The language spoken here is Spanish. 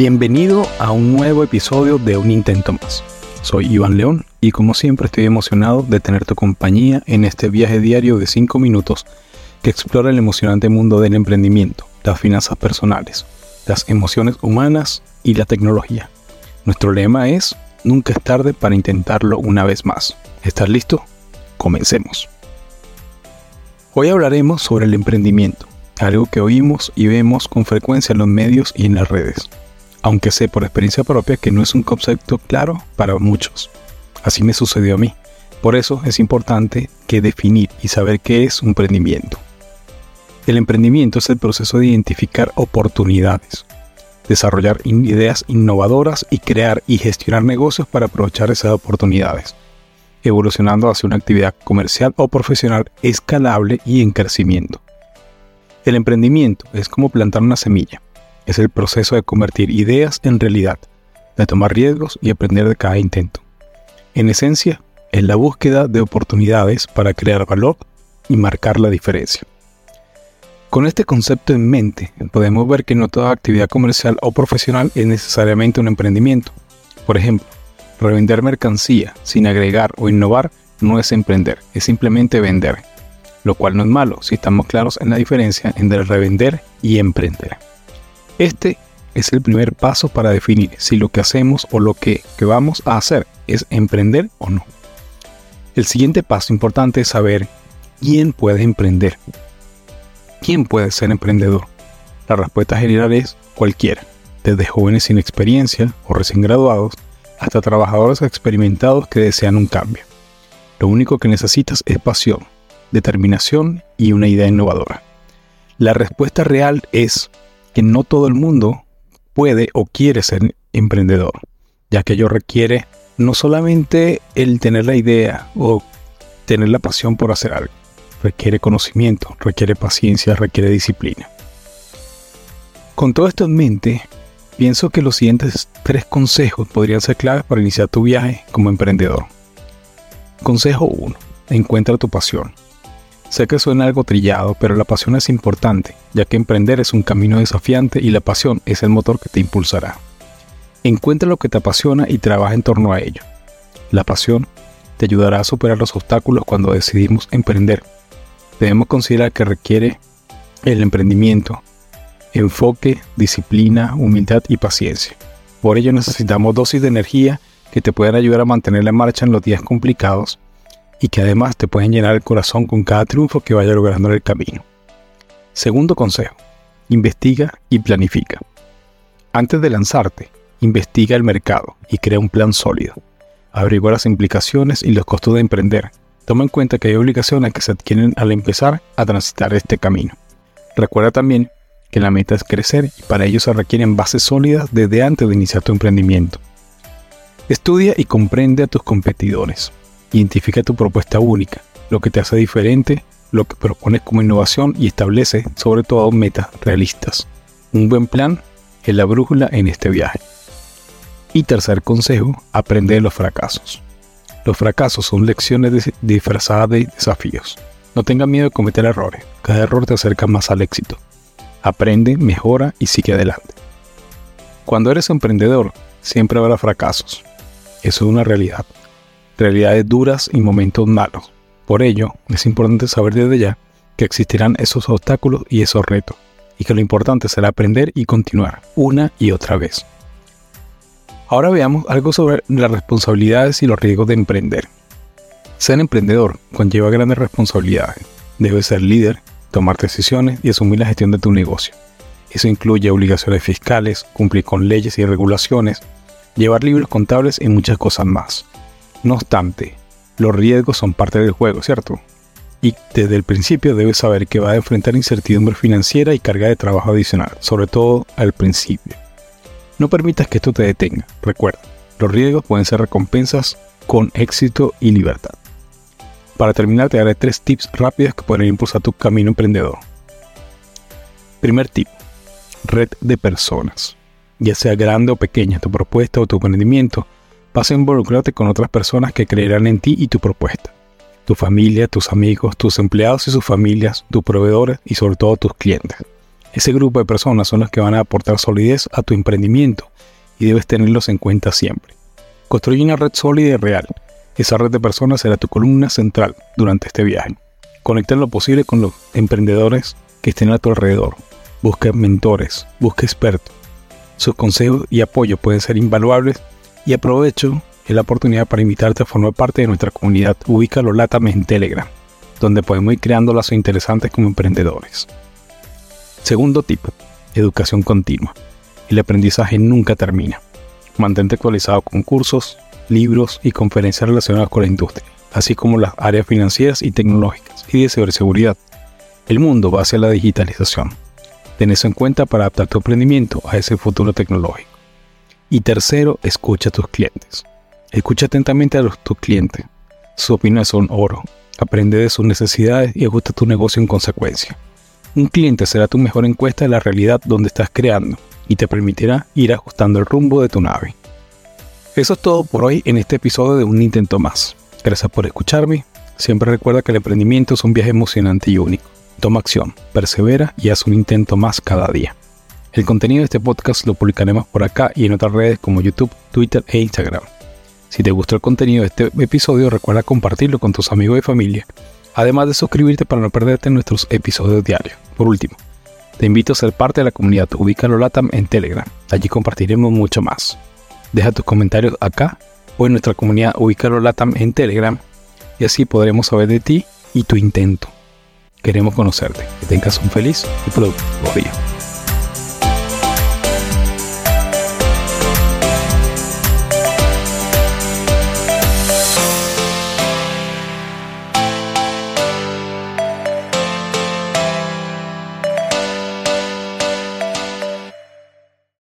Bienvenido a un nuevo episodio de Un Intento Más. Soy Iván León y como siempre estoy emocionado de tener tu compañía en este viaje diario de 5 minutos que explora el emocionante mundo del emprendimiento, las finanzas personales, las emociones humanas y la tecnología. Nuestro lema es, nunca es tarde para intentarlo una vez más. ¿Estás listo? Comencemos. Hoy hablaremos sobre el emprendimiento, algo que oímos y vemos con frecuencia en los medios y en las redes aunque sé por experiencia propia que no es un concepto claro para muchos. Así me sucedió a mí. Por eso es importante que definir y saber qué es un emprendimiento. El emprendimiento es el proceso de identificar oportunidades, desarrollar ideas innovadoras y crear y gestionar negocios para aprovechar esas oportunidades, evolucionando hacia una actividad comercial o profesional escalable y en crecimiento. El emprendimiento es como plantar una semilla es el proceso de convertir ideas en realidad, de tomar riesgos y aprender de cada intento. En esencia, es la búsqueda de oportunidades para crear valor y marcar la diferencia. Con este concepto en mente, podemos ver que no toda actividad comercial o profesional es necesariamente un emprendimiento. Por ejemplo, revender mercancía sin agregar o innovar no es emprender, es simplemente vender, lo cual no es malo si estamos claros en la diferencia entre revender y emprender. Este es el primer paso para definir si lo que hacemos o lo que, vamos a hacer es emprender o no. El siguiente paso importante es saber quién puede emprender. ¿Quién puede ser emprendedor? La respuesta general es cualquiera, desde jóvenes sin experiencia o recién graduados hasta trabajadores experimentados que desean un cambio. Lo único que necesitas es pasión, determinación y una idea innovadora. La respuesta real es que no todo el mundo puede o quiere ser emprendedor, ya que ello requiere no solamente el tener la idea o tener la pasión por hacer algo, requiere conocimiento, requiere paciencia, requiere disciplina. Con todo esto en mente, pienso que los siguientes tres consejos podrían ser claves para iniciar tu viaje como emprendedor. Consejo 1. Encuentra tu pasión. Sé que suena algo trillado, pero la pasión es importante, ya que emprender es un camino desafiante y la pasión es el motor que te impulsará. Encuentra lo que te apasiona y trabaja en torno a ello. La pasión te ayudará a superar los obstáculos cuando decidimos emprender. Debemos considerar que requiere el emprendimiento, enfoque, disciplina, humildad y paciencia. Por ello necesitamos dosis de energía que te puedan ayudar a mantener en marcha en los días complicados y que además te pueden llenar el corazón con cada triunfo que vaya logrando en el camino. Segundo consejo, investiga y planifica. Antes de lanzarte, investiga el mercado y crea un plan sólido. Averigua las implicaciones y los costos de emprender. Toma en cuenta que hay obligaciones que se adquieren al empezar a transitar este camino. Recuerda también que la meta es crecer y para ello se requieren bases sólidas desde antes de iniciar tu emprendimiento. Estudia y comprende a tus competidores. Identifica tu propuesta única, lo que te hace diferente, lo que propones como innovación y establece sobre todo metas realistas. Un buen plan es la brújula en este viaje. Y tercer consejo, aprende de los fracasos. Los fracasos son lecciones disfrazadas de desafíos. No tengas miedo de cometer errores. Cada error te acerca más al éxito. Aprende, mejora y sigue adelante. Cuando eres emprendedor, siempre habrá fracasos. Eso es una realidad realidades duras y momentos malos. Por ello, es importante saber desde ya que existirán esos obstáculos y esos retos, y que lo importante será aprender y continuar una y otra vez. Ahora veamos algo sobre las responsabilidades y los riesgos de emprender. Ser emprendedor conlleva grandes responsabilidades. Debes ser líder, tomar decisiones y asumir la gestión de tu negocio. Eso incluye obligaciones fiscales, cumplir con leyes y regulaciones, llevar libros contables y muchas cosas más. No obstante, los riesgos son parte del juego, ¿cierto? Y desde el principio debes saber que va a enfrentar incertidumbre financiera y carga de trabajo adicional, sobre todo al principio. No permitas que esto te detenga. Recuerda, los riesgos pueden ser recompensas con éxito y libertad. Para terminar, te daré tres tips rápidos que pueden impulsar tu camino emprendedor. Primer tip, red de personas. Ya sea grande o pequeña tu propuesta o tu emprendimiento, vas a involucrarte con otras personas que creerán en ti y tu propuesta. Tu familia, tus amigos, tus empleados y sus familias, tus proveedores y sobre todo tus clientes. Ese grupo de personas son los que van a aportar solidez a tu emprendimiento y debes tenerlos en cuenta siempre. Construye una red sólida y real. Esa red de personas será tu columna central durante este viaje. Conecta lo posible con los emprendedores que estén a tu alrededor. Busca mentores, busca expertos. Sus consejos y apoyo pueden ser invaluables y aprovecho la oportunidad para invitarte a formar parte de nuestra comunidad Ubícalo Latam en Telegram, donde podemos ir creando lazos interesantes como emprendedores. Segundo tip, educación continua. El aprendizaje nunca termina. Mantente actualizado con cursos, libros y conferencias relacionadas con la industria, así como las áreas financieras y tecnológicas y de ciberseguridad. El mundo va hacia la digitalización. Ten eso en cuenta para adaptar tu emprendimiento a ese futuro tecnológico. Y tercero, escucha a tus clientes. Escucha atentamente a tus clientes. Sus opiniones son oro. Aprende de sus necesidades y ajusta tu negocio en consecuencia. Un cliente será tu mejor encuesta de la realidad donde estás creando y te permitirá ir ajustando el rumbo de tu nave. Eso es todo por hoy en este episodio de Un Intento Más. Gracias por escucharme. Siempre recuerda que el emprendimiento es un viaje emocionante y único. Toma acción, persevera y haz un intento más cada día. El contenido de este podcast lo publicaremos por acá y en otras redes como YouTube, Twitter e Instagram. Si te gustó el contenido de este episodio, recuerda compartirlo con tus amigos y familia, además de suscribirte para no perderte nuestros episodios diarios. Por último, te invito a ser parte de la comunidad Ubícalo Latam en Telegram. Allí compartiremos mucho más. Deja tus comentarios acá o en nuestra comunidad Ubícalo Latam en Telegram y así podremos saber de ti y tu intento. Queremos conocerte. Que tengas un feliz y productivo día.